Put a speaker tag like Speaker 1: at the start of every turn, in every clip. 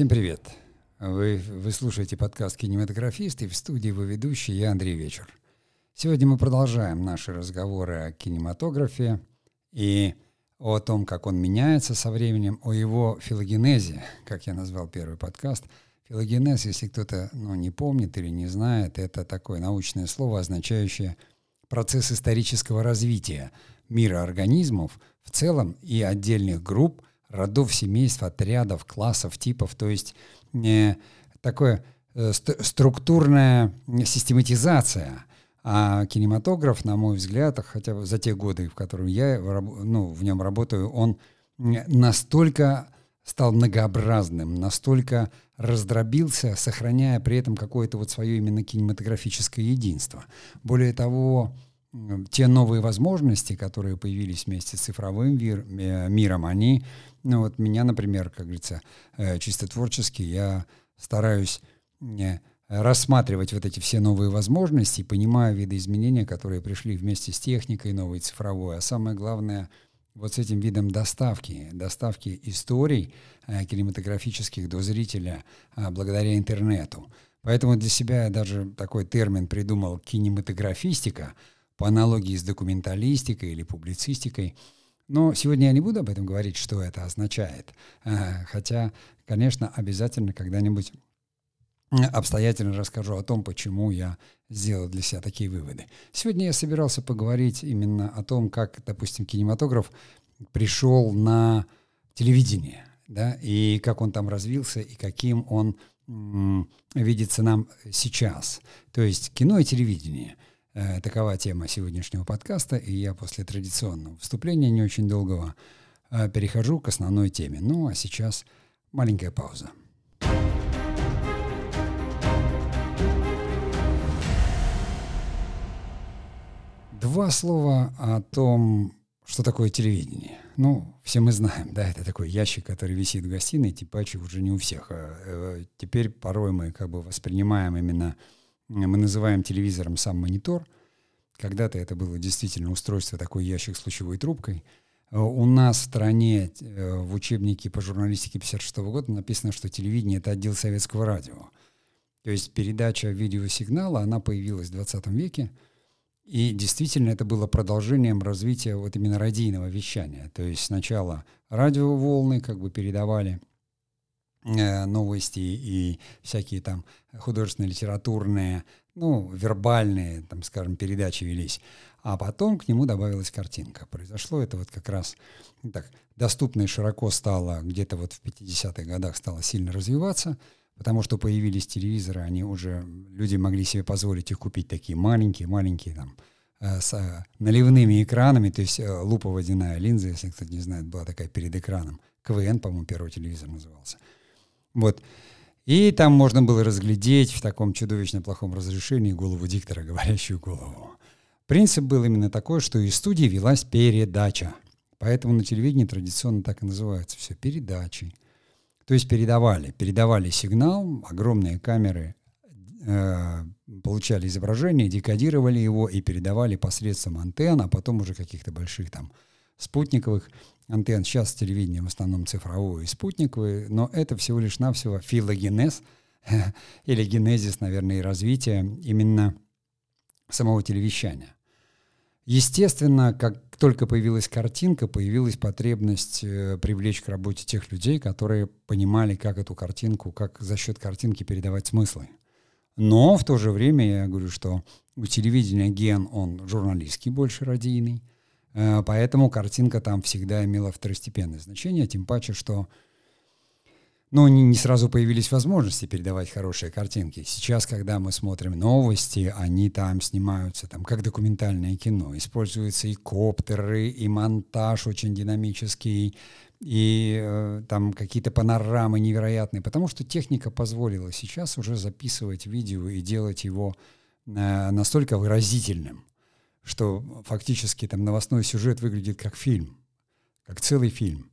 Speaker 1: Всем привет! Вы, вы слушаете подкаст «Кинематографист» и в студии его ведущий я, Андрей Вечер. Сегодня мы продолжаем наши разговоры о кинематографе и о том, как он меняется со временем, о его филогенезе, как я назвал первый подкаст. Филогенез, если кто-то ну, не помнит или не знает, это такое научное слово, означающее процесс исторического развития мира организмов в целом и отдельных групп – родов, семейств, отрядов, классов, типов, то есть э, такое э, ст- структурная систематизация. А кинематограф, на мой взгляд, хотя бы за те годы, в которые я ну, в нем работаю, он настолько стал многообразным, настолько раздробился, сохраняя при этом какое-то вот свое именно кинематографическое единство. Более того, те новые возможности, которые появились вместе с цифровым мир, э, миром, они, ну вот меня, например, как говорится, э, чисто творчески, я стараюсь э, рассматривать вот эти все новые возможности, понимая виды изменения, которые пришли вместе с техникой новой цифровой, а самое главное вот с этим видом доставки, доставки историй кинематографических до зрителя благодаря интернету. Поэтому для себя я даже такой термин придумал кинематографистика — по аналогии с документалистикой или публицистикой. Но сегодня я не буду об этом говорить, что это означает. А, хотя, конечно, обязательно когда-нибудь обстоятельно расскажу о том, почему я сделал для себя такие выводы. Сегодня я собирался поговорить именно о том, как, допустим, кинематограф пришел на телевидение, да, и как он там развился, и каким он м- видится нам сейчас. То есть кино и телевидение — такова тема сегодняшнего подкаста, и я после традиционного вступления, не очень долгого, э, перехожу к основной теме. Ну а сейчас маленькая пауза. Два слова о том, что такое телевидение. Ну, все мы знаем, да, это такой ящик, который висит в гостиной, типачи уже не у всех. А, э, теперь порой мы как бы воспринимаем именно мы называем телевизором сам монитор. Когда-то это было действительно устройство, такой ящик с лучевой трубкой. Э, у нас в стране э, в учебнике по журналистике 56 года написано, что телевидение — это отдел советского радио. То есть передача видеосигнала, она появилась в 20 веке, и действительно это было продолжением развития вот именно радийного вещания. То есть сначала радиоволны как бы передавали новости и всякие там художественные, литературные, ну, вербальные, там, скажем, передачи велись. А потом к нему добавилась картинка. Произошло это вот как раз так, доступно и широко стало где-то вот в 50-х годах стало сильно развиваться, потому что появились телевизоры, они уже, люди могли себе позволить их купить такие маленькие-маленькие там, э, с э, наливными экранами, то есть луповодяная линза, если кто-то не знает, была такая перед экраном. КВН, по-моему, первый телевизор назывался. Вот. И там можно было разглядеть в таком чудовищно плохом разрешении голову диктора, говорящую голову. Принцип был именно такой, что из студии велась передача. Поэтому на телевидении традиционно так и называется все передачи. То есть передавали, передавали сигнал, огромные камеры э, получали изображение, декодировали его и передавали посредством антенн, а потом уже каких-то больших там спутниковых антенн. Сейчас телевидение в основном цифровое и спутниковое, но это всего лишь навсего филогенез или генезис, наверное, и развитие именно самого телевещания. Естественно, как только появилась картинка, появилась потребность э, привлечь к работе тех людей, которые понимали, как эту картинку, как за счет картинки передавать смыслы. Но в то же время я говорю, что у телевидения ген, он журналистский больше радийный, поэтому картинка там всегда имела второстепенное значение, тем паче, что ну, не, не сразу появились возможности передавать хорошие картинки. Сейчас, когда мы смотрим новости, они там снимаются там, как документальное кино. Используются и коптеры, и монтаж очень динамический, и э, там какие-то панорамы невероятные, потому что техника позволила сейчас уже записывать видео и делать его э, настолько выразительным что фактически там новостной сюжет выглядит как фильм, как целый фильм.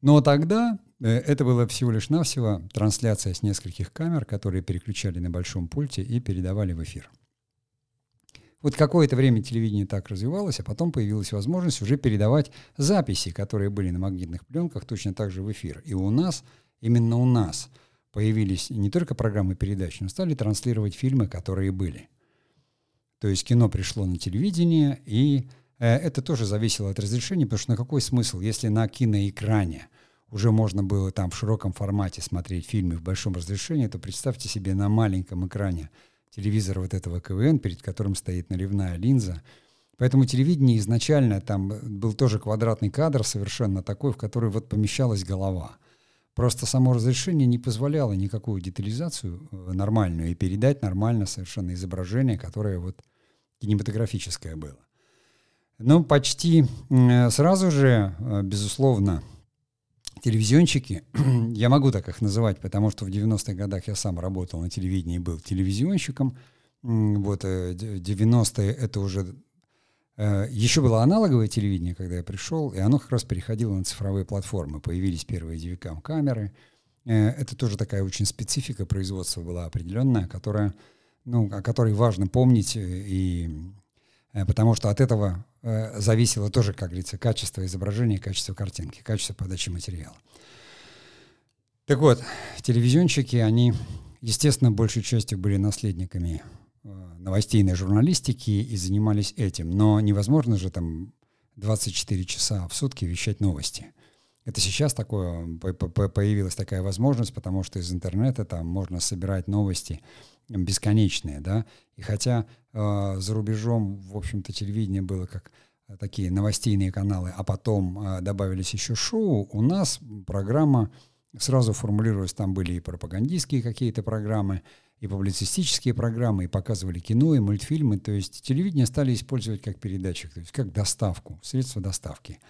Speaker 1: Но тогда э, это было всего лишь навсего трансляция с нескольких камер, которые переключали на большом пульте и передавали в эфир. Вот какое-то время телевидение так развивалось, а потом появилась возможность уже передавать записи, которые были на магнитных пленках, точно так же в эфир. И у нас, именно у нас, появились не только программы передач, но стали транслировать фильмы, которые были. То есть кино пришло на телевидение, и э, это тоже зависело от разрешения, потому что на какой смысл, если на киноэкране уже можно было там в широком формате смотреть фильмы в большом разрешении, то представьте себе на маленьком экране телевизора вот этого КВН, перед которым стоит наливная линза. Поэтому телевидение изначально там был тоже квадратный кадр совершенно такой, в который вот помещалась голова. Просто само разрешение не позволяло никакую детализацию э, нормальную и передать нормально совершенно изображение, которое вот кинематографическое было. Но почти сразу же, э, безусловно, телевизионщики, я могу так их называть, потому что в 90-х годах я сам работал на телевидении и был телевизионщиком. Вот 90-е э, это уже... Э, еще было аналоговое телевидение, когда я пришел, и оно как раз переходило на цифровые платформы. Появились первые DVCAM камеры. Э, это тоже такая очень специфика производства была определенная, которая, ну, о которой важно помнить, и, потому что от этого э, зависело тоже, как говорится, качество изображения, качество картинки, качество подачи материала. Так вот, телевизионщики, они, естественно, большей частью были наследниками э, новостейной журналистики и занимались этим. Но невозможно же там 24 часа в сутки вещать новости. Это сейчас такое, появилась такая возможность, потому что из интернета там можно собирать новости бесконечные, да, и хотя э, за рубежом, в общем-то, телевидение было как э, такие новостейные каналы, а потом э, добавились еще шоу, у нас программа сразу формулировалась, там были и пропагандистские какие-то программы, и публицистические программы, и показывали кино, и мультфильмы, то есть телевидение стали использовать как передатчик, то есть как доставку, средство доставки.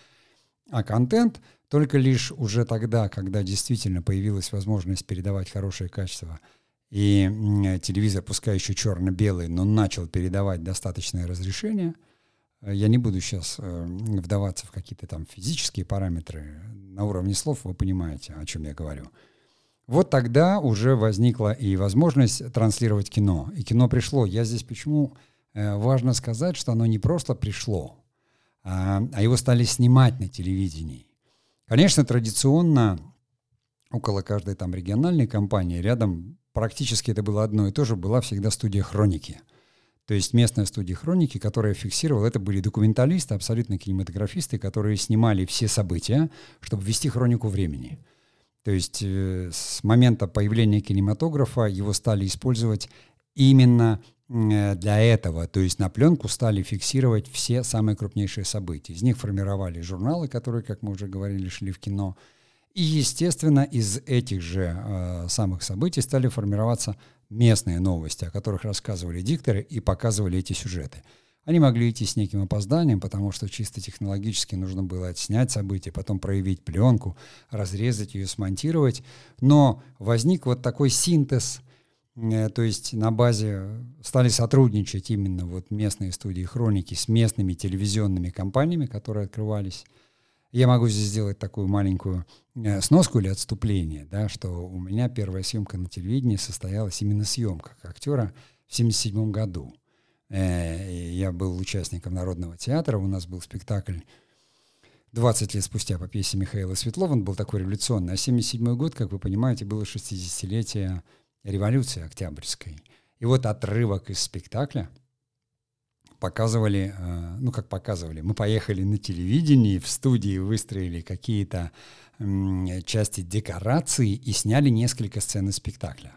Speaker 1: А контент только лишь уже тогда, когда действительно появилась возможность передавать хорошее качество – и телевизор, пускай еще черно-белый, но начал передавать достаточное разрешение. Я не буду сейчас э, вдаваться в какие-то там физические параметры. На уровне слов вы понимаете, о чем я говорю. Вот тогда уже возникла и возможность транслировать кино. И кино пришло. Я здесь почему э, важно сказать, что оно не просто пришло, а, а его стали снимать на телевидении. Конечно, традиционно около каждой там региональной компании рядом практически это было одно и то же, была всегда студия хроники. То есть местная студия хроники, которая фиксировала, это были документалисты, абсолютно кинематографисты, которые снимали все события, чтобы вести хронику времени. То есть э, с момента появления кинематографа его стали использовать именно э, для этого. То есть на пленку стали фиксировать все самые крупнейшие события. Из них формировали журналы, которые, как мы уже говорили, шли в кино – и, естественно, из этих же э, самых событий стали формироваться местные новости, о которых рассказывали дикторы и показывали эти сюжеты. Они могли идти с неким опозданием, потому что чисто технологически нужно было отснять события, потом проявить пленку, разрезать ее, смонтировать. Но возник вот такой синтез, э, то есть на базе стали сотрудничать именно вот местные студии хроники с местными телевизионными компаниями, которые открывались. Я могу здесь сделать такую маленькую э, сноску или отступление, да, что у меня первая съемка на телевидении состоялась именно съемка актера в 1977 году. Э, я был участником Народного театра, у нас был спектакль 20 лет спустя по пьесе Михаила Светлова, он был такой революционный. А 1977 год, как вы понимаете, было 60-летие революции Октябрьской. И вот отрывок из спектакля — показывали, э, ну как показывали, мы поехали на телевидении, в студии выстроили какие-то части декорации и сняли несколько сцен из спектакля.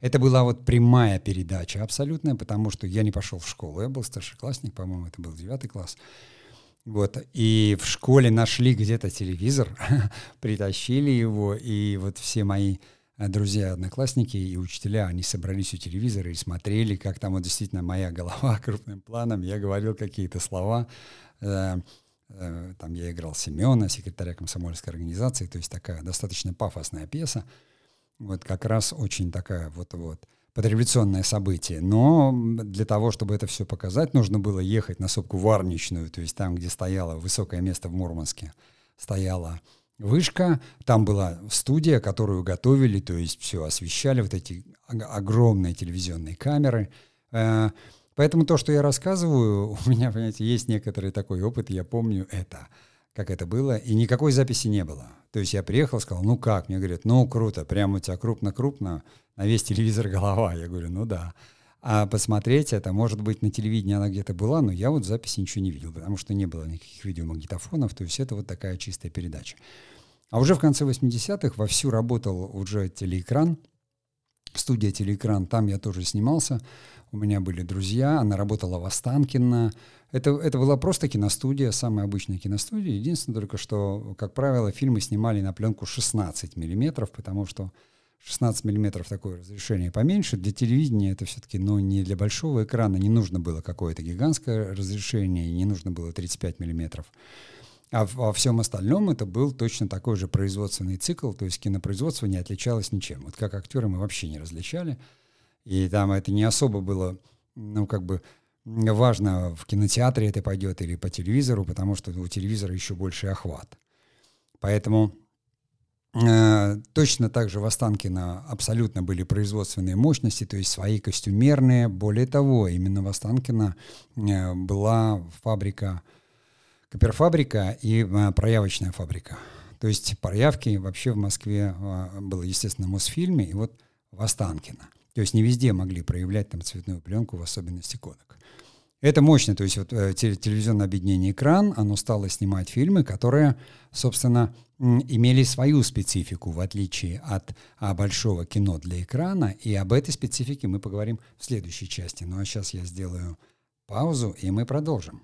Speaker 1: Это была вот прямая передача абсолютная, потому что я не пошел в школу, я был старшеклассник, по-моему, это был девятый класс. Вот, и в школе нашли где-то телевизор, притащили его, и вот все мои Э, друзья, одноклассники и учителя, они собрались у телевизора и смотрели, как там вот действительно моя голова крупным планом, я говорил какие-то слова, э, э, там я играл Семена, секретаря комсомольской организации, то есть такая достаточно пафосная пьеса, вот как раз очень такая вот-вот подреволюционное событие. Но для того, чтобы это все показать, нужно было ехать на сопку Варничную, то есть там, где стояло высокое место в Мурманске, стояла вышка, там была студия, которую готовили, то есть все освещали, вот эти огромные телевизионные камеры. Э, поэтому то, что я рассказываю, у меня, понимаете, есть некоторый такой опыт, я помню это. Как это было, и никакой записи не было. То есть я приехал, сказал, ну как? Мне говорят, ну круто, прямо у тебя крупно-крупно, на весь телевизор голова. Я говорю, ну да. А посмотреть это, может быть, на телевидении она где-то была, но я вот записи ничего не видел, потому что не было никаких видеомагнитофонов, то есть это вот такая чистая передача. А уже в конце 80-х вовсю работал уже телеэкран, студия «Телеэкран», там я тоже снимался, у меня были друзья, она работала в Останкино. Это, это была просто киностудия, самая обычная киностудия. Единственное только, что, как правило, фильмы снимали на пленку 16 миллиметров, потому что 16 миллиметров такое разрешение поменьше. Для телевидения это все-таки, ну, не для большого экрана, не нужно было какое-то гигантское разрешение, не нужно было 35 миллиметров. А во всем остальном это был точно такой же производственный цикл, то есть кинопроизводство не отличалось ничем. Вот как актеры мы вообще не различали. И там это не особо было, ну, как бы важно, в кинотеатре это пойдет или по телевизору, потому что у телевизора еще больший охват. Поэтому э, точно так же в Останкино абсолютно были производственные мощности, то есть свои костюмерные. Более того, именно в Останкино э, была фабрика Копперфабрика и а, проявочная фабрика. То есть проявки вообще в Москве а, было, естественно, в Мосфильме и вот в Останкино. То есть не везде могли проявлять там цветную пленку, в особенности кодек. Это мощно, то есть вот э, телевизионное объединение «Экран», оно стало снимать фильмы, которые, собственно, имели свою специфику, в отличие от а, большого кино для экрана, и об этой специфике мы поговорим в следующей части. Ну а сейчас я сделаю паузу, и мы продолжим.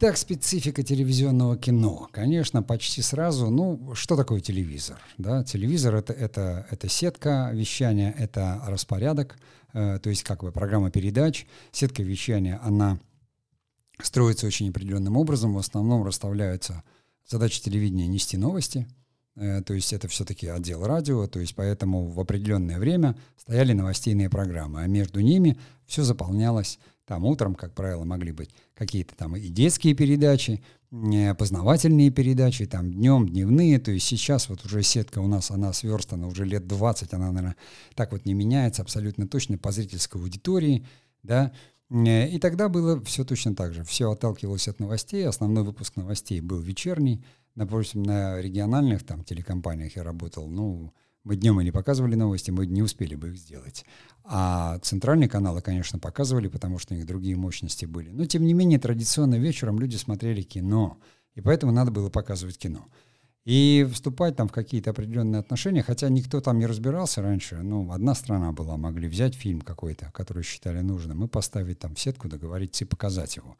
Speaker 1: Так, специфика телевизионного кино. Конечно, почти сразу, ну, что такое телевизор? Да? Телевизор это, это, это сетка вещания, это распорядок, э, то есть как бы программа передач. Сетка вещания, она строится очень определенным образом. В основном расставляются задачи телевидения нести новости, э, то есть это все-таки отдел радио, то есть поэтому в определенное время стояли новостейные программы, а между ними все заполнялось там утром, как правило, могли быть какие-то там и детские передачи, познавательные передачи, там днем, дневные. То есть сейчас вот уже сетка у нас, она сверстана уже лет 20, она, наверное, так вот не меняется абсолютно точно по зрительской аудитории, да. И тогда было все точно так же. Все отталкивалось от новостей. Основной выпуск новостей был вечерний. Допустим, на региональных там телекомпаниях я работал, ну, мы днем и не показывали новости, мы не успели бы их сделать. А центральные каналы, конечно, показывали, потому что у них другие мощности были. Но, тем не менее, традиционно вечером люди смотрели кино. И поэтому надо было показывать кино. И вступать там в какие-то определенные отношения, хотя никто там не разбирался раньше, ну, одна страна была, могли взять фильм какой-то, который считали нужным, и поставить там в сетку, договориться и показать его.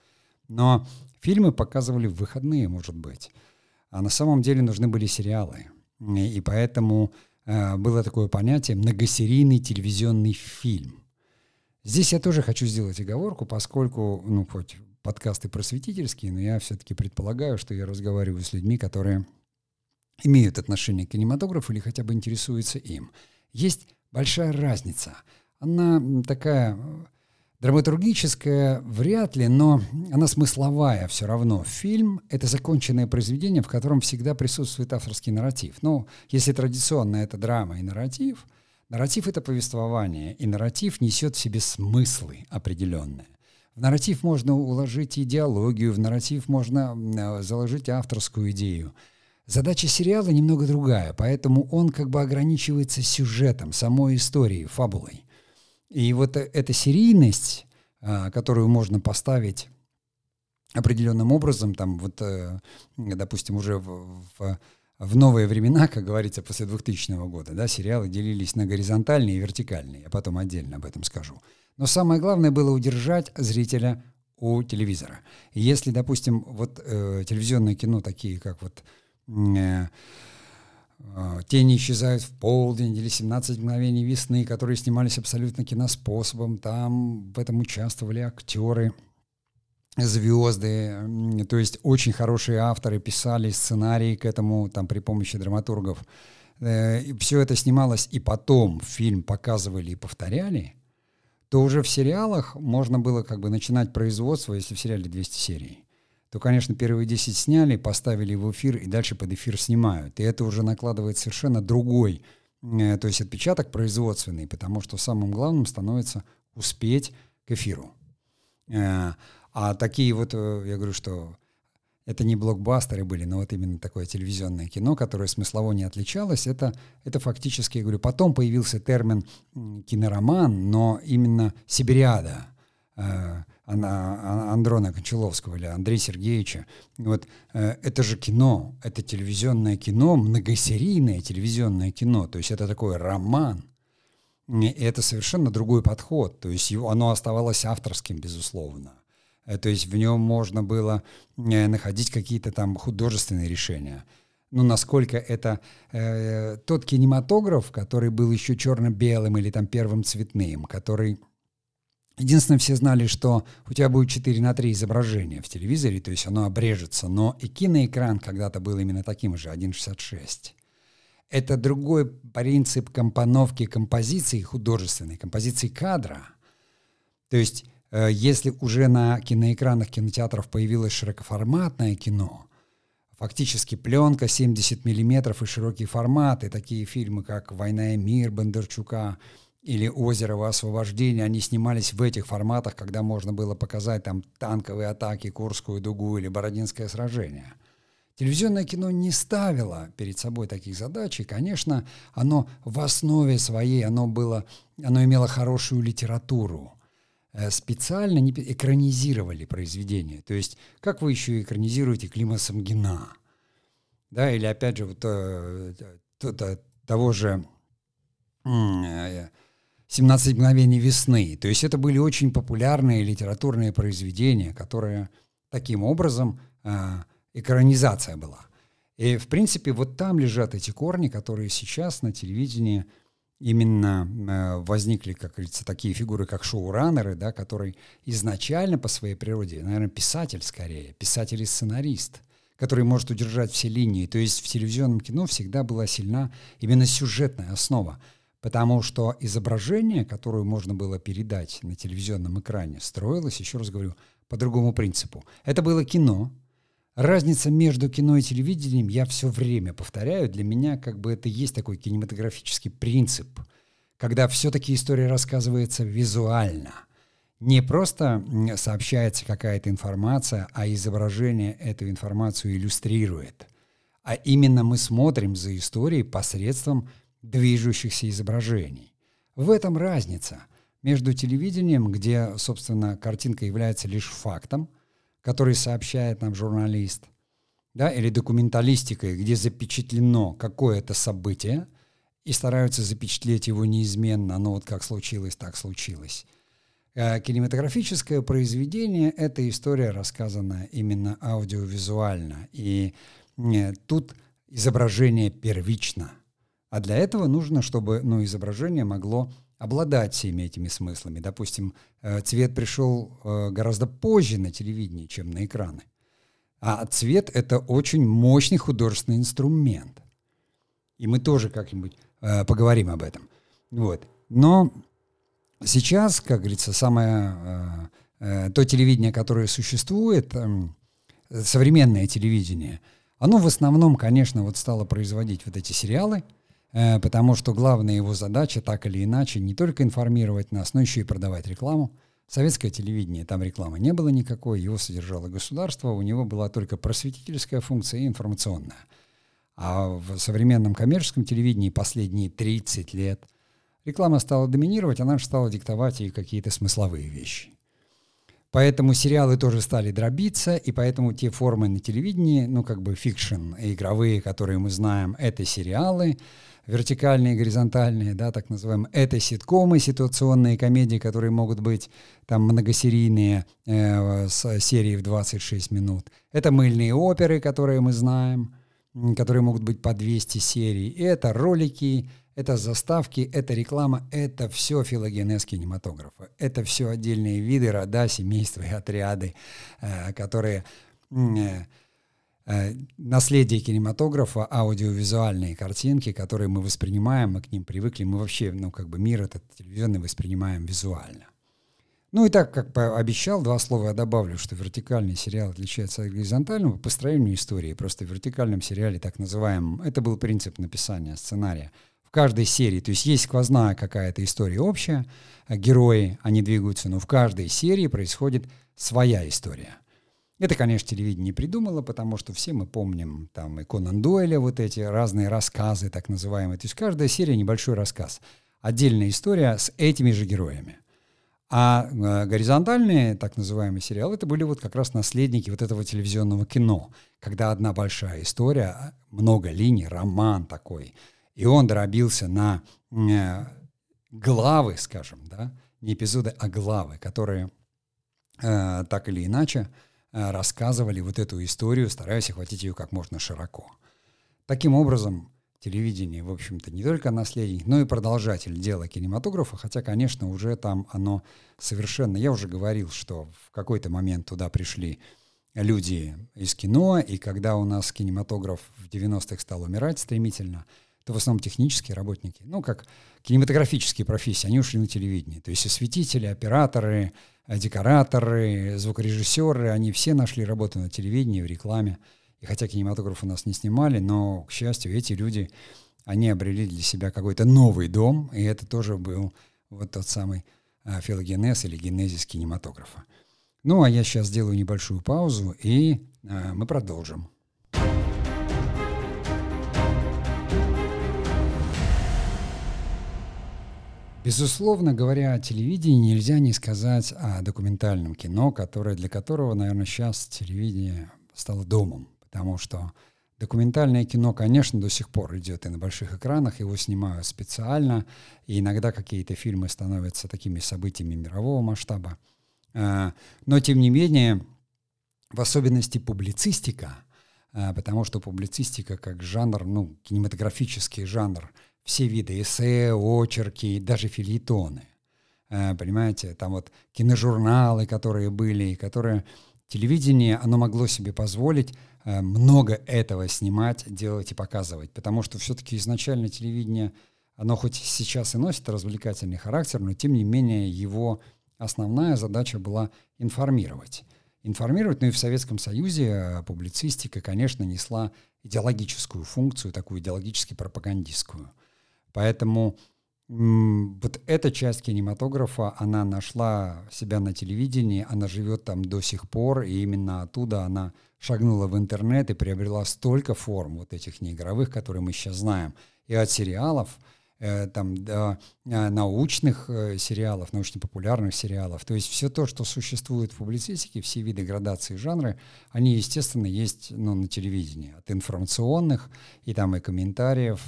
Speaker 1: Но фильмы показывали в выходные, может быть. А на самом деле нужны были сериалы. И поэтому Э, было такое понятие многосерийный телевизионный фильм. Здесь я тоже хочу сделать оговорку, поскольку, ну, хоть подкасты просветительские, но я все-таки предполагаю, что я разговариваю с людьми, которые имеют отношение к кинематографу или хотя бы интересуются им. Есть большая разница. Она такая Драматургическая вряд ли, но она смысловая все равно. Фильм — это законченное произведение, в котором всегда присутствует авторский нарратив. Ну, если традиционно это драма и нарратив, нарратив — это повествование, и нарратив несет в себе смыслы определенные. В нарратив можно уложить идеологию, в нарратив можно э, заложить авторскую идею. Задача сериала немного другая, поэтому он как бы ограничивается сюжетом, самой историей, фабулой. И вот э, эта серийность, а, которую можно поставить определенным образом, там вот, э, допустим, уже в, в, в новые времена, как говорится, после 2000 года, да, сериалы делились на горизонтальные и вертикальные. Я потом отдельно об этом скажу. Но самое главное было удержать зрителя у телевизора. Если, допустим, вот э, телевизионное кино, такие как вот э, «Тени исчезают в полдень» или «17 мгновений весны», которые снимались абсолютно киноспособом. Там в этом участвовали актеры, звезды, то есть очень хорошие авторы писали сценарии к этому там при помощи драматургов. Э, и все это снималось, и потом фильм показывали и повторяли, то уже в сериалах можно было как бы начинать производство, если в сериале 200 серий то, конечно, первые 10 сняли, поставили в эфир и дальше под эфир снимают. И это уже накладывает совершенно другой, э, то есть отпечаток производственный, потому что самым главным становится успеть к эфиру. Э, а такие вот, э, я говорю, что это не блокбастеры были, но вот именно такое телевизионное кино, которое смыслово не отличалось, это, это фактически, я говорю, потом появился термин кинороман, но именно Сибириада Андрона Кончаловского или Андрея Сергеевича. Вот э, это же кино, это телевизионное кино, многосерийное телевизионное кино, то есть это такой роман. И это совершенно другой подход, то есть его, оно оставалось авторским, безусловно. Э, то есть в нем можно было э, находить какие-то там художественные решения. Но насколько это э, тот кинематограф, который был еще черно-белым или там первым цветным, который Единственное, все знали, что у тебя будет 4 на 3 изображения в телевизоре, то есть оно обрежется, но и киноэкран когда-то был именно таким же, 1.66. Это другой принцип компоновки композиции художественной, композиции кадра. То есть Э, если уже на киноэкранах кинотеатров появилось широкоформатное кино, фактически пленка 70 миллиметров и широкие форматы, такие фильмы, как «Война и мир» Бондарчука или «Озерово освобождения», они снимались в этих форматах, когда можно было показать там танковые атаки, Курскую дугу или Бородинское сражение. Телевизионное кино не ставило перед собой таких задач, и, конечно, оно в основе своей, оно, было, оно имело хорошую литературу – Э, специально не экранизировали произведение. То есть, как вы еще экранизируете Клима Самгина? Да, или опять же, вот, то, то, того же «17 э, мгновений весны». То есть это были очень популярные литературные произведения, которые таким образом э, экранизация была. И, в принципе, вот там лежат эти корни, которые сейчас на телевидении – именно э, возникли, как говорится, такие фигуры, как шоураннеры, да, которые изначально по своей природе, наверное, писатель скорее, писатель и сценарист, который может удержать все линии. То есть в телевизионном кино всегда была сильна именно сюжетная основа, потому что изображение, которое можно было передать на телевизионном экране, строилось, еще раз говорю, по другому принципу. Это было кино, Разница между кино и телевидением, я все время повторяю, для меня как бы это есть такой кинематографический принцип, когда все-таки история рассказывается визуально. Не просто сообщается какая-то информация, а изображение эту информацию иллюстрирует. А именно мы смотрим за историей посредством движущихся изображений. В этом разница между телевидением, где, собственно, картинка является лишь фактом – который сообщает нам журналист, да, или документалистикой, где запечатлено какое-то событие, и стараются запечатлеть его неизменно, оно вот как случилось, так случилось. А кинематографическое произведение — это история, рассказанная именно аудиовизуально, и э, тут изображение первично. А для этого нужно, чтобы ну, изображение могло обладать всеми этими смыслами. Допустим, э, цвет пришел э, гораздо позже на телевидении, чем на экраны. А цвет — это очень мощный художественный инструмент. И мы тоже как-нибудь э, поговорим об этом. Вот. Но сейчас, как говорится, самое то телевидение, которое существует, эм, современное телевидение, оно в основном, конечно, вот стало производить вот эти сериалы — потому что главная его задача так или иначе не только информировать нас, но еще и продавать рекламу. Советское телевидение, там рекламы не было никакой, его содержало государство, у него была только просветительская функция и информационная. А в современном коммерческом телевидении последние 30 лет реклама стала доминировать, она же стала диктовать и какие-то смысловые вещи. Поэтому сериалы тоже стали дробиться, и поэтому те формы на телевидении, ну как бы fiction, игровые, которые мы знаем, это сериалы, вертикальные, горизонтальные, да, так называемые, это ситкомы, ситуационные комедии, которые могут быть там многосерийные э, с серией в 26 минут. Это мыльные оперы, которые мы знаем, которые могут быть по 200 серий. Это ролики, это заставки, это реклама, это все филогенез кинематографа. Это все отдельные виды, рода, семейства и отряды, э, которые... Э, Э, наследие кинематографа, аудиовизуальные картинки, которые мы воспринимаем, мы к ним привыкли, мы вообще, ну, как бы мир этот телевизионный воспринимаем визуально. Ну и так, как обещал, два слова я добавлю, что вертикальный сериал отличается от горизонтального по построению истории. Просто в вертикальном сериале, так называемом, это был принцип написания сценария. В каждой серии. То есть есть сквозная какая-то история общая, э, герои, они двигаются, но в каждой серии происходит своя история. Это, конечно, телевидение не придумало, потому что все мы помним там и Конан Дойля, вот эти разные рассказы, так называемые. То есть каждая серия небольшой рассказ. Отдельная история с этими же героями. А э, горизонтальные, так называемые сериалы, это были вот как раз наследники вот этого телевизионного кино, когда одна большая история, много линий, роман такой, и он дробился на э, главы, скажем, да, не эпизоды, а главы, которые э, так или иначе э, рассказывали вот эту историю, стараясь охватить ее как можно широко. Таким образом, телевидение, в общем-то, не только наследник, но и продолжатель дела кинематографа, хотя, конечно, уже там оно совершенно... Я уже говорил, что в какой-то момент туда пришли люди из кино, и когда у нас кинематограф в 90-х стал умирать стремительно, то в основном технические работники, ну, как кинематографические профессии, они ушли на телевидение. То есть осветители, операторы, декораторы, звукорежиссеры, они все нашли работу на телевидении, в рекламе. И хотя кинематограф у нас не снимали, но, к счастью, эти люди, они обрели для себя какой-то новый дом, и это тоже был вот тот самый а, филогенез или генезис кинематографа. Ну, а я сейчас сделаю небольшую паузу, и а, мы продолжим. Безусловно, говоря о телевидении, нельзя не сказать о документальном кино, которое, для которого, наверное, сейчас телевидение стало домом потому что документальное кино, конечно, до сих пор идет и на больших экранах, его снимают специально, и иногда какие-то фильмы становятся такими событиями мирового масштаба. А, но, тем не менее, в особенности публицистика, а, потому что публицистика как жанр, ну, кинематографический жанр, все виды эссе, очерки, даже фильетоны, а, понимаете, там вот киножурналы, которые были, которые телевидение, оно могло себе позволить Э, много этого снимать, делать и показывать, потому что все-таки изначально телевидение, оно хоть сейчас и носит развлекательный характер, но тем не менее его основная задача была информировать. Информировать, ну и в Советском Союзе э, публицистика, конечно, несла идеологическую функцию, такую идеологически пропагандистскую. Поэтому вот эта часть кинематографа, она нашла себя на телевидении, она живет там до сих пор, и именно оттуда она шагнула в интернет и приобрела столько форм вот этих неигровых, которые мы сейчас знаем, и от сериалов, э, там, до э, научных э, сериалов, научно-популярных сериалов. То есть все то, что существует в публицистике, все виды градации жанры, они, естественно, есть ну, на телевидении. От информационных и там и комментариев,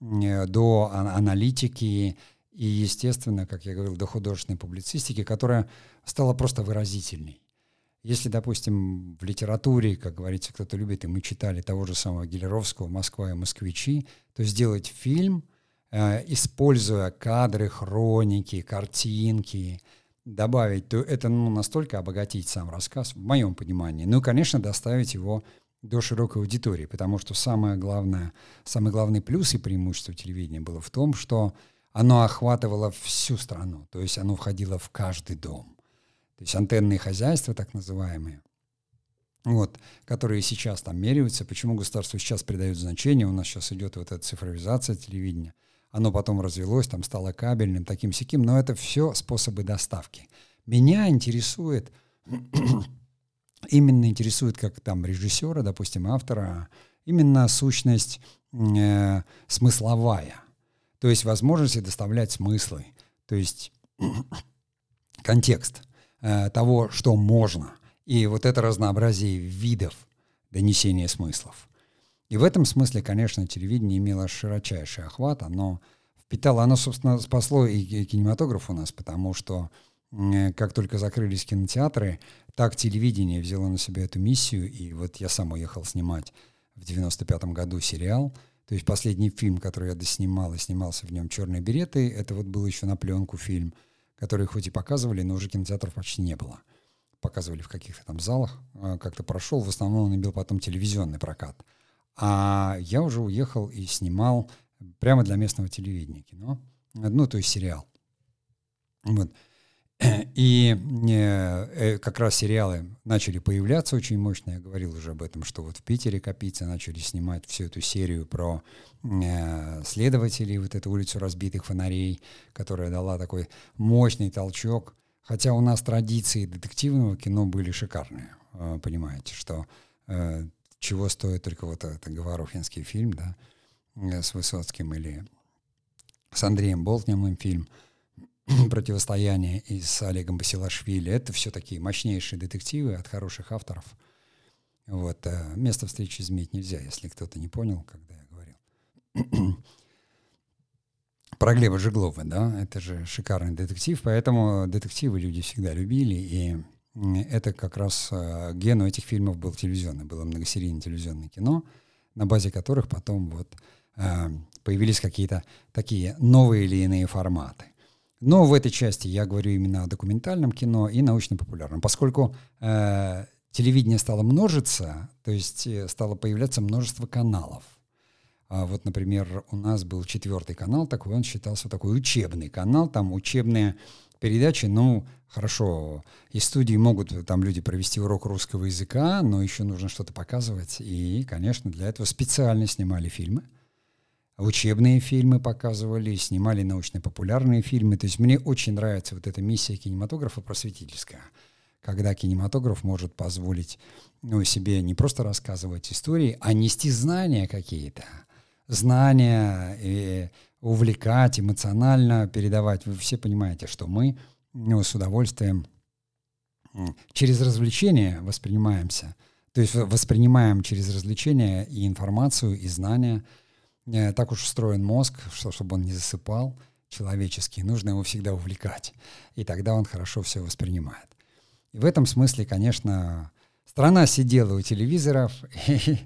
Speaker 1: до аналитики и, естественно, как я говорил, до художественной публицистики, которая стала просто выразительней. Если, допустим, в литературе, как говорится, кто-то любит, и мы читали того же самого Гелеровского «Москва и москвичи», то сделать фильм, э, используя кадры, хроники, картинки, добавить, то это ну, настолько обогатить сам рассказ, в моем понимании. Ну и, конечно, доставить его до широкой аудитории, потому что самое главное, самый главный плюс и преимущество телевидения было в том, что оно охватывало всю страну, то есть оно входило в каждый дом. То есть антенные хозяйства, так называемые, вот, которые сейчас там меряются, почему государство сейчас придает значение, у нас сейчас идет вот эта цифровизация телевидения, оно потом развелось, там стало кабельным, таким сяким, но это все способы доставки. Меня интересует именно интересует как там режиссера, допустим, автора, именно сущность э, смысловая, то есть возможность доставлять смыслы, то есть контекст э, того, что можно, и вот это разнообразие видов донесения смыслов. И в этом смысле, конечно, телевидение имело широчайший охват, оно впитало, оно, собственно, спасло и кинематограф у нас, потому что как только закрылись кинотеатры, так телевидение взяло на себя эту миссию, и вот я сам уехал снимать в 95-м году сериал, то есть последний фильм, который я доснимал, и снимался в нем «Черные береты», это вот был еще на пленку фильм, который хоть и показывали, но уже кинотеатров почти не было. Показывали в каких-то там залах, э, как-то прошел, в основном он имел потом телевизионный прокат. А я уже уехал и снимал прямо для местного телевидения кино, ну, то есть сериал. Вот. И э, как раз сериалы начали появляться очень мощно. Я говорил уже об этом, что вот в Питере Капицы начали снимать всю эту серию про э, следователей, вот эту улицу разбитых фонарей, которая дала такой мощный толчок. Хотя у нас традиции детективного кино были шикарные. Э, понимаете, что э, чего стоит только вот этот Говорухинский фильм, да, э, с Высоцким или с Андреем Болтневым фильм «Противостояние» и с Олегом Басилашвили. Это все такие мощнейшие детективы от хороших авторов. Вот. Место встречи изменить нельзя, если кто-то не понял, когда я говорил. Про Глеба Жеглова, да, это же шикарный детектив, поэтому детективы люди всегда любили, и это как раз э, ген у этих фильмов был телевизионный, было многосерийное телевизионное кино, на базе которых потом вот э, появились какие-то такие новые или иные форматы. Но в этой части я говорю именно о документальном кино и научно-популярном, поскольку э, телевидение стало множиться, то есть э, стало появляться множество каналов. А вот, например, у нас был четвертый канал такой, он считался такой учебный канал, там учебные передачи, ну, хорошо, из студии могут там люди провести урок русского языка, но еще нужно что-то показывать. И, конечно, для этого специально снимали фильмы. Учебные фильмы показывали, снимали научно-популярные фильмы. То есть мне очень нравится вот эта миссия кинематографа просветительская, когда кинематограф может позволить ну, себе не просто рассказывать истории, а нести знания какие-то. Знания, и увлекать, эмоционально передавать. Вы все понимаете, что мы ну, с удовольствием через развлечения воспринимаемся. То есть воспринимаем через развлечения и информацию, и знания. Э, так уж устроен мозг, что, чтобы он не засыпал человеческий, нужно его всегда увлекать. И тогда он хорошо все воспринимает. И в этом смысле, конечно, страна сидела у телевизоров, и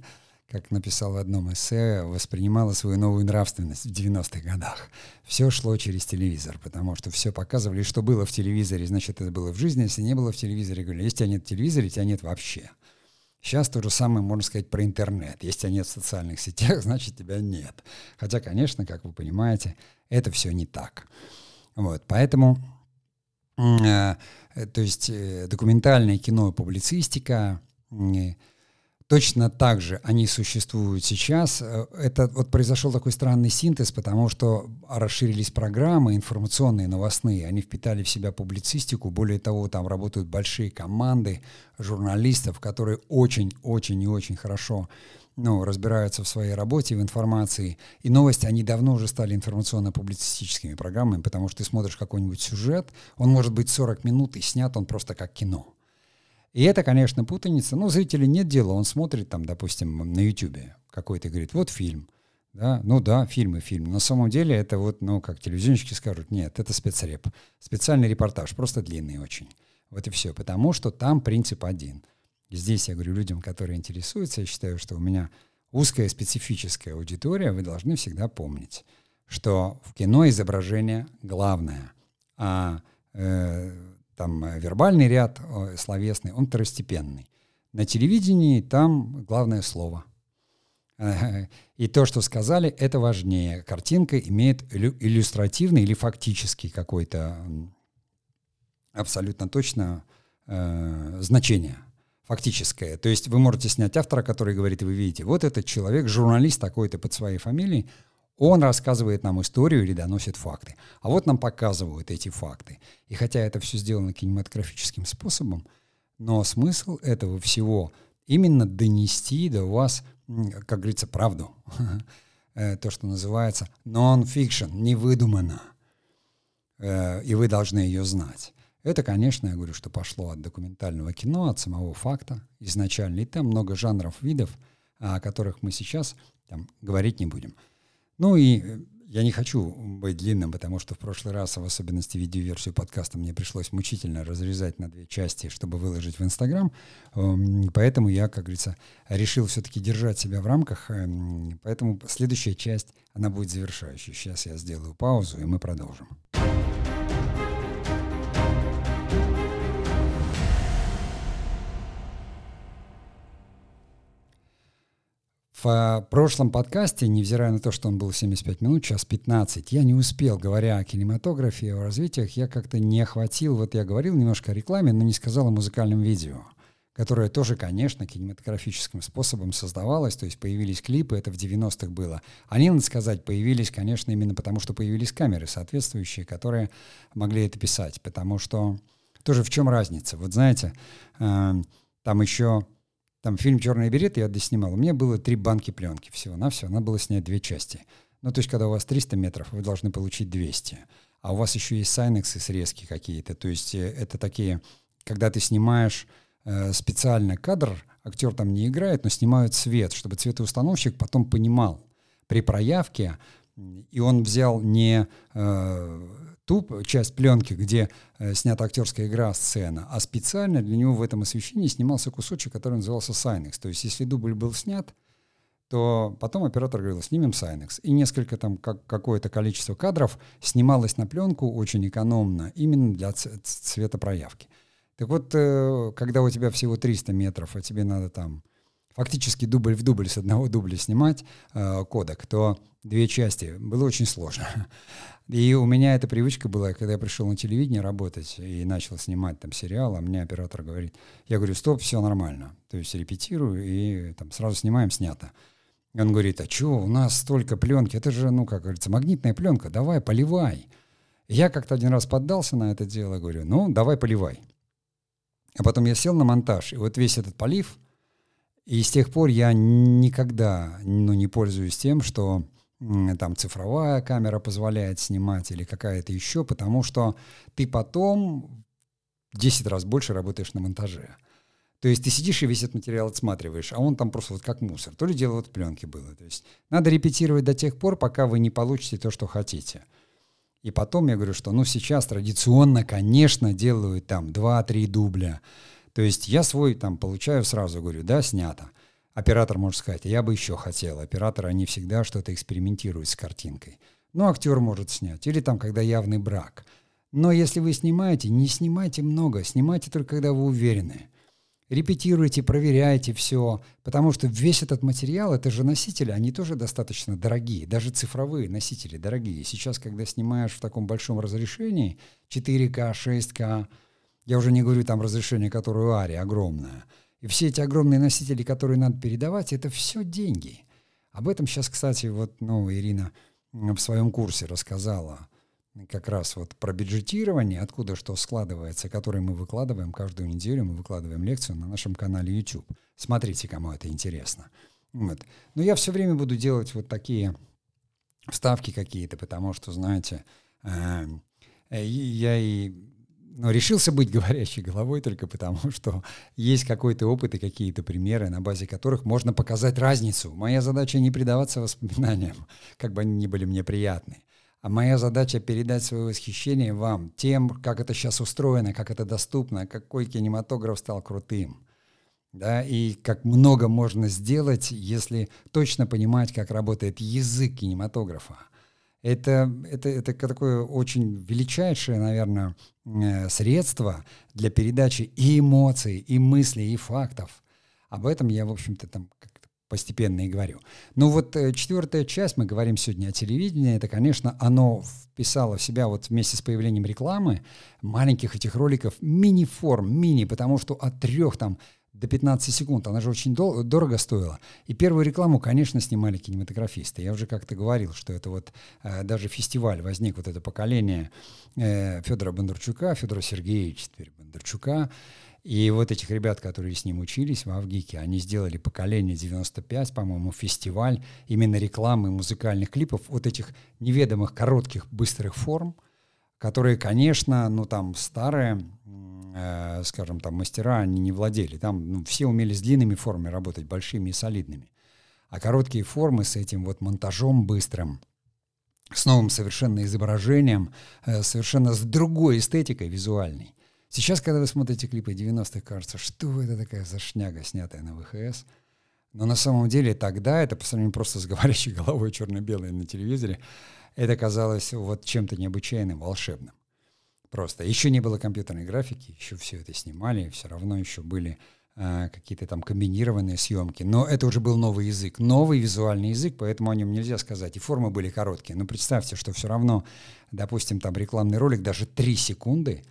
Speaker 1: как написал в одном эссе, воспринимала свою новую нравственность в 90-х годах. Все шло через телевизор, потому что все показывали, что было в телевизоре, значит, это было в жизни, если не было в телевизоре, говорили, если тебя нет в телевизоре, тебя нет вообще. Сейчас то же самое можно сказать про интернет. Если тебя нет в социальных сетях, значит, тебя нет. Хотя, конечно, как вы понимаете, это все не так. Вот, поэтому, э, то есть э, документальное кино и публицистика Точно так же они существуют сейчас. Э, это вот произошел такой странный синтез, потому что расширились программы информационные, новостные, они впитали в себя публицистику, более того, там работают большие команды журналистов, которые очень-очень и очень хорошо ну, разбираются в своей работе, в информации. И новости, они давно уже стали информационно-публицистическими программами, потому что ты смотришь какой-нибудь сюжет, он может быть 40 минут и снят он просто как кино. И это, конечно, путаница. Ну, зрителю нет дела, он смотрит там, допустим, на Ютубе какой-то, говорит, вот фильм. Да, ну да, фильм и фильм. На самом деле это вот, ну, как телевизионщики скажут, нет, это спецреп. Специальный репортаж, просто длинный очень. Вот и все. Потому что там принцип один. И здесь я говорю людям, которые интересуются, я считаю, что у меня узкая специфическая аудитория, вы должны всегда помнить, что в кино изображение главное, а э, там э, вербальный ряд словесный, он второстепенный. На телевидении там главное слово. И то, что сказали, это важнее. Картинка имеет иллюстративный или фактический какой-то абсолютно точно э, значение фактическое. То есть вы можете снять автора, который говорит, вы видите, вот этот человек, журналист такой-то под своей фамилией, он рассказывает нам историю или доносит факты. А вот нам показывают эти факты. И хотя это все сделано кинематографическим способом, но смысл этого всего именно донести до вас, как говорится, правду. Э, то, что называется non-fiction, не выдумано. Э, и вы должны ее знать. Это, конечно, я говорю, что пошло от документального кино, от самого факта изначально. И там много жанров, видов, о которых мы сейчас там, говорить не будем. Ну и э, я не хочу быть длинным, потому что в прошлый раз, в особенности видеоверсию подкаста, мне пришлось мучительно разрезать на две части, чтобы выложить в Инстаграм. Эм, поэтому я, как говорится, решил все-таки держать себя в рамках. Эм, поэтому следующая часть, она будет завершающей. Сейчас я сделаю паузу, и мы продолжим. В э, прошлом подкасте, невзирая на то, что он был 75 минут, час 15, я не успел, говоря о кинематографе и о развитиях, я как-то не охватил, вот я говорил немножко о рекламе, но не сказал о музыкальном видео которое тоже, конечно, кинематографическим способом создавалось, то есть появились клипы, это в 90-х было. Они, надо сказать, появились, конечно, именно потому, что появились камеры соответствующие, которые могли это писать, потому что тоже в чем разница? Вот знаете, э, там еще там фильм «Черный берет» я доснимал. У меня было три банки пленки всего на все. Надо было снять две части. Ну, то есть, когда у вас 300 метров, вы должны получить 200. А у вас еще есть сайнексы срезки какие-то. То есть, э, это такие, когда ты снимаешь Э, специально кадр, актер там не играет, но снимают цвет, чтобы цветоустановщик потом понимал при проявке, и он взял не э, ту часть пленки, где э, снята актерская игра, сцена, а специально для него в этом освещении снимался кусочек, который назывался Сайнекс. То есть если дубль был снят, то потом оператор говорил, снимем Сайнекс. И несколько там, как, какое-то количество кадров снималось на пленку очень экономно именно для цветопроявки. Так вот, э, когда у тебя всего 300 метров, а тебе надо там фактически дубль в дубль с одного дубля снимать э, кодек, то две части было очень сложно. И у меня эта привычка была, когда я пришел на телевидение работать и начал снимать там сериал, а мне оператор говорит, я говорю, стоп, все нормально. То есть репетирую и там сразу снимаем, снято. И он говорит, а что, у нас столько пленки, это же, ну, как говорится, магнитная пленка, давай, поливай. Я как-то один раз поддался на это дело, говорю, ну, давай, поливай. А потом я сел на монтаж, и вот весь этот полив, и с тех пор я никогда ну, не пользуюсь тем, что там цифровая камера позволяет снимать или какая-то еще, потому что ты потом 10 раз больше работаешь на монтаже. То есть ты сидишь и весь этот материал отсматриваешь, а он там просто вот как мусор. То ли дело вот пленки было. То есть надо репетировать до тех пор, пока вы не получите то, что хотите. И потом я говорю, что ну сейчас традиционно, конечно, делают там 2-3 дубля. То есть я свой там получаю сразу, говорю, да, снято. Оператор может сказать, я бы еще хотел. Операторы, они всегда что-то экспериментируют с картинкой. Ну, актер может снять. Или там, когда явный брак. Но если вы снимаете, не снимайте много. Снимайте только, когда вы уверены репетируйте, проверяйте все, потому что весь этот материал, это же носители, они тоже достаточно дорогие, даже цифровые носители дорогие. Сейчас, когда снимаешь в таком большом разрешении, 4К, 6К, я уже не говорю там разрешение, которое у Ари огромное, и все эти огромные носители, которые надо передавать, это все деньги. Об этом сейчас, кстати, вот ну, Ирина в своем курсе рассказала как раз вот про бюджетирование, откуда что складывается, который мы выкладываем каждую неделю, мы выкладываем лекцию на нашем канале YouTube. Смотрите, кому это интересно. Вот. Но я все время буду делать вот такие вставки какие-то, потому что, знаете, э, я и ну, решился быть говорящей головой только потому, что есть какой-то опыт и какие-то примеры, на базе которых можно показать разницу. Моя задача не предаваться воспоминаниям, как бы они ни были мне приятны. А моя задача передать свое восхищение вам тем, как это сейчас устроено, как это доступно, какой кинематограф стал крутым. Да, и как много можно сделать, если точно понимать, как работает язык кинематографа. Это, это, это такое очень величайшее, наверное, э, средство для передачи и эмоций, и мыслей, и фактов. Об этом я, в общем-то, там постепенно и говорю. Ну вот э, четвертая часть, мы говорим сегодня о телевидении, это, конечно, оно вписало в себя вот вместе с появлением рекламы маленьких этих роликов мини-форм, мини, потому что от трех там до 15 секунд, она же очень дол- дорого стоила. И первую рекламу, конечно, снимали кинематографисты. Я уже как-то говорил, что это вот э, даже фестиваль возник, вот это поколение э, Федора Бондарчука, Федора Сергеевича теперь Бондарчука, и вот этих ребят, которые с ним учились в Авгике, они сделали поколение 95, по-моему, фестиваль именно рекламы музыкальных клипов, вот этих неведомых коротких быстрых форм, которые, конечно, ну там старые, э, скажем, там мастера, они не владели. Там ну, все умели с длинными формами работать, большими и солидными. А короткие формы с этим вот монтажом быстрым, с новым совершенно изображением, э, совершенно с другой эстетикой визуальной, Сейчас, когда вы смотрите клипы 90-х, кажется, что это такая за шняга, снятая на ВХС. Но на самом деле тогда это по сравнению просто с говорящей головой черно-белой на телевизоре, это казалось вот чем-то необычайным, волшебным. Просто. Еще не было компьютерной графики, еще все это снимали, все равно еще были э, какие-то там комбинированные съемки. Но это уже был новый язык, новый визуальный язык, поэтому о нем нельзя сказать. И формы были короткие. Но представьте, что все равно, допустим, там рекламный ролик, даже три секунды,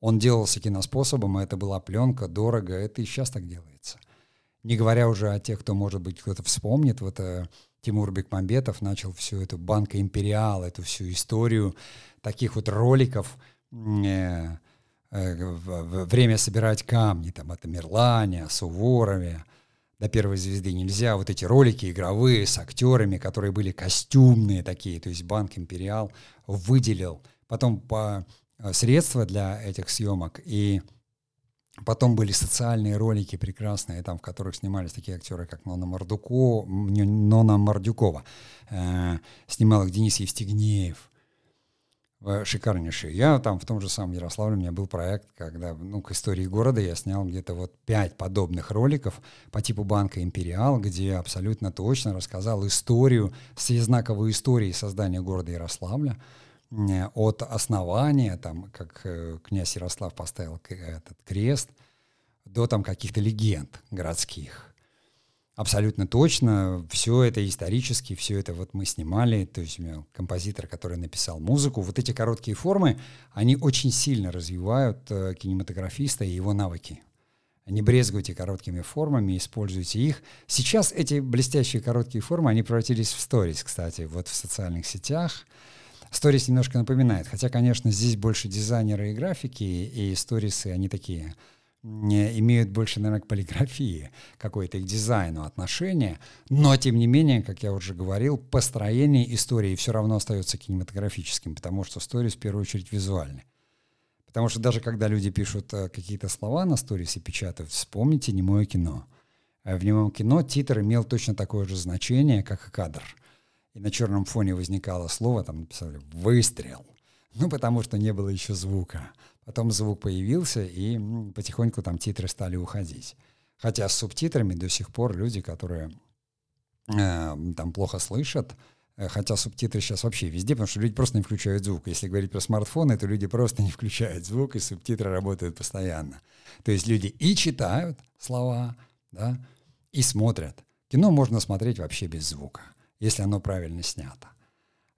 Speaker 1: он делался киноспособом, и это была пленка, дорого, это и сейчас так делается. Не говоря уже о тех, кто, может быть, кто-то вспомнит, вот э, Тимур Бекмамбетов начал всю эту банка Империал, эту всю историю таких вот роликов, э, э, время собирать камни, там, о Тамерлане, о Суворове, до первой звезды нельзя, вот эти ролики игровые с актерами, которые были костюмные такие, то есть банк Империал выделил потом по э, средства для этих съемок и Потом были социальные ролики прекрасные, там, в которых снимались такие актеры, как Нона Мордуко, Нона Мордюкова. Э, снимал их Денис Евстигнеев. Шикарнейший. Я там в том же самом Ярославле, у меня был проект, когда, ну, к истории города я снял где-то вот пять подобных роликов по типу банка «Империал», где абсолютно точно рассказал историю, всезнаковую историю создания города Ярославля. От основания, там, как э, князь Ярослав поставил этот крест, до там каких-то легенд городских. Абсолютно точно, все это исторически, все это вот мы снимали, то есть у меня композитор, который написал музыку. Вот эти короткие формы, они очень сильно развивают э, кинематографиста и его навыки. Не брезгуйте короткими формами, используйте их. Сейчас эти блестящие короткие формы, они превратились в сторис, кстати, вот в социальных сетях. Сторис немножко напоминает, хотя, конечно, здесь больше дизайнеры и графики, и сторисы, они такие имеют больше, наверное, к полиграфии, какой-то к дизайну отношения, но, тем не менее, как я уже говорил, построение истории все равно остается кинематографическим, потому что сторис в первую очередь визуальны. Потому что даже когда люди пишут э, какие-то слова на сторис и печатают, вспомните немое кино. А в немом кино титр имел точно такое же значение, как и кадр — и на черном фоне возникало слово, там написали «выстрел», ну, потому что не было еще звука. Потом звук появился, и потихоньку там титры стали уходить. Хотя с субтитрами до сих пор люди, которые э, там плохо слышат, э, хотя субтитры сейчас вообще везде, потому что люди просто не включают звук. Если говорить про смартфоны, то люди просто не включают звук, и субтитры работают постоянно. То есть люди и читают слова, да, и смотрят. Кино можно смотреть вообще без звука если оно правильно снято.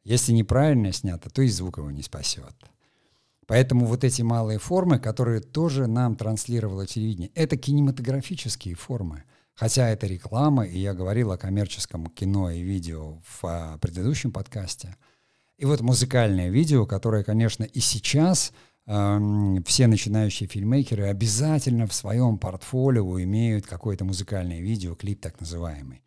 Speaker 1: Если неправильно снято, то и звук его не спасет. Поэтому вот эти малые формы, которые тоже нам транслировало телевидение, это кинематографические формы. Хотя это реклама, и я говорил о коммерческом кино и видео в а, предыдущем подкасте. И вот музыкальное видео, которое, конечно, и сейчас э, все начинающие фильмейкеры обязательно в своем портфолио имеют какое-то музыкальное видео, клип так называемый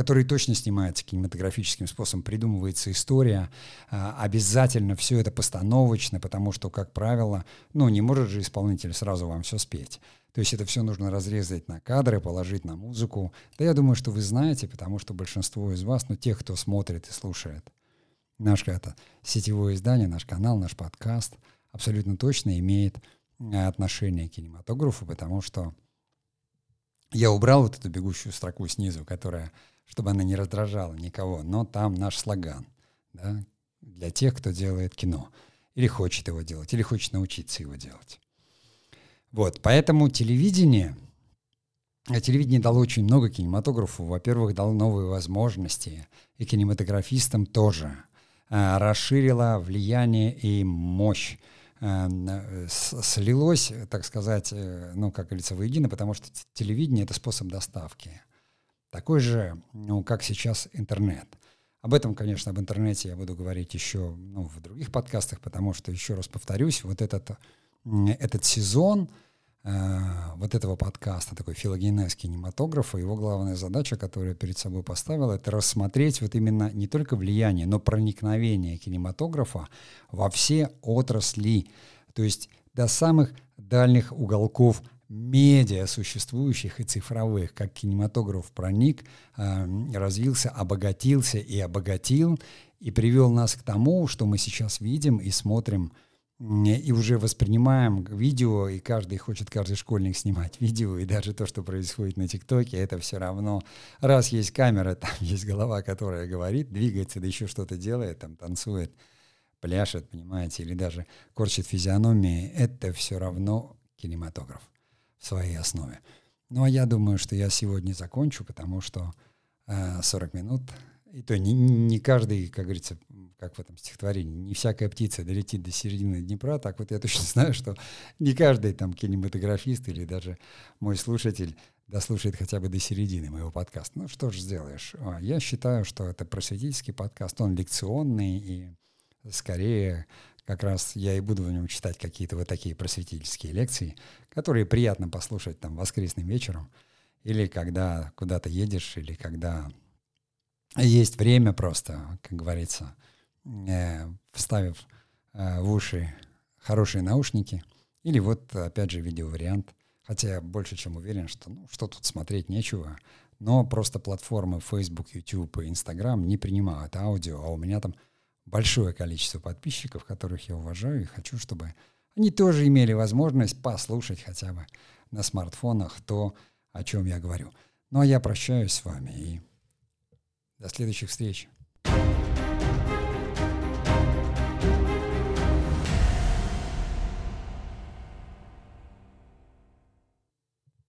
Speaker 1: который точно снимается кинематографическим способом, придумывается история, а, обязательно все это постановочно, потому что, как правило, ну, не может же исполнитель сразу вам все спеть. То есть это все нужно разрезать на кадры, положить на музыку. Да я думаю, что вы знаете, потому что большинство из вас, ну, тех, кто смотрит и слушает наш это, сетевое издание, наш канал, наш подкаст, абсолютно точно имеет а, отношение к кинематографу, потому что я убрал вот эту бегущую строку снизу, которая чтобы она не раздражала никого, но там наш слоган да, для тех, кто делает кино, или хочет его делать, или хочет научиться его делать. Вот, поэтому телевидение, а телевидение дало очень много кинематографу. Во-первых, дало новые возможности, и кинематографистам тоже. А, расширило влияние и мощь а, слилось, так сказать, э, ну, как говорится, воедино, потому что телевидение — это способ доставки такой же, ну, как сейчас интернет. Об этом, конечно, об интернете я буду говорить еще ну, в других подкастах, потому что, еще раз повторюсь, вот этот, этот сезон э, вот этого подкаста, такой филогенез кинематографа, его главная задача, которую я перед собой поставил, это рассмотреть вот именно не только влияние, но проникновение кинематографа во все отрасли, то есть до самых дальних уголков медиа существующих и цифровых, как кинематограф проник, а, развился, обогатился и обогатил, и привел нас к тому, что мы сейчас видим и смотрим, и уже воспринимаем видео, и каждый хочет, каждый школьник снимать видео, и даже то, что происходит на ТикТоке, это все равно, раз есть камера, там есть голова, которая говорит, двигается, да еще что-то делает, там танцует, пляшет, понимаете, или даже корчит физиономии, это все равно кинематограф в своей основе. Ну, а я думаю, что я сегодня закончу, потому что э, 40 минут, и то не, не каждый, как говорится, как в этом стихотворении, не всякая птица долетит до середины Днепра, так вот я точно знаю, что не каждый там кинематографист или даже мой слушатель дослушает хотя бы до середины моего подкаста. Ну что ж сделаешь? А, я считаю, что это просветительский подкаст, он лекционный и скорее как раз я и буду в нем читать какие-то вот такие просветительские лекции, которые приятно послушать там воскресным вечером или когда куда-то едешь, или когда есть время просто, как говорится, э, вставив э, в уши хорошие наушники, или вот опять же видеовариант. Хотя я больше чем уверен, что ну, что тут смотреть нечего, но просто платформы Facebook, YouTube и Instagram не принимают аудио, а у меня там большое количество подписчиков, которых я уважаю и хочу, чтобы они тоже имели возможность послушать хотя бы на смартфонах то, о чем я говорю. Ну а я прощаюсь с вами и до следующих встреч.